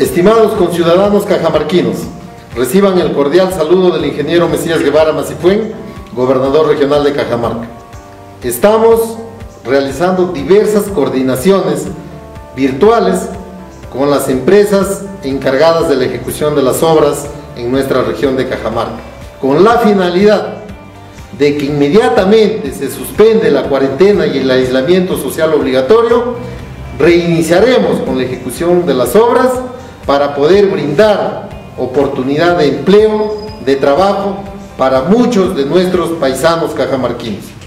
Estimados conciudadanos cajamarquinos, reciban el cordial saludo del ingeniero Mesías Guevara Macifuen, gobernador regional de Cajamarca. Estamos realizando diversas coordinaciones virtuales con las empresas encargadas de la ejecución de las obras en nuestra región de Cajamarca, con la finalidad de que inmediatamente se suspende la cuarentena y el aislamiento social obligatorio, reiniciaremos con la ejecución de las obras para poder brindar oportunidad de empleo, de trabajo para muchos de nuestros paisanos cajamarquinos.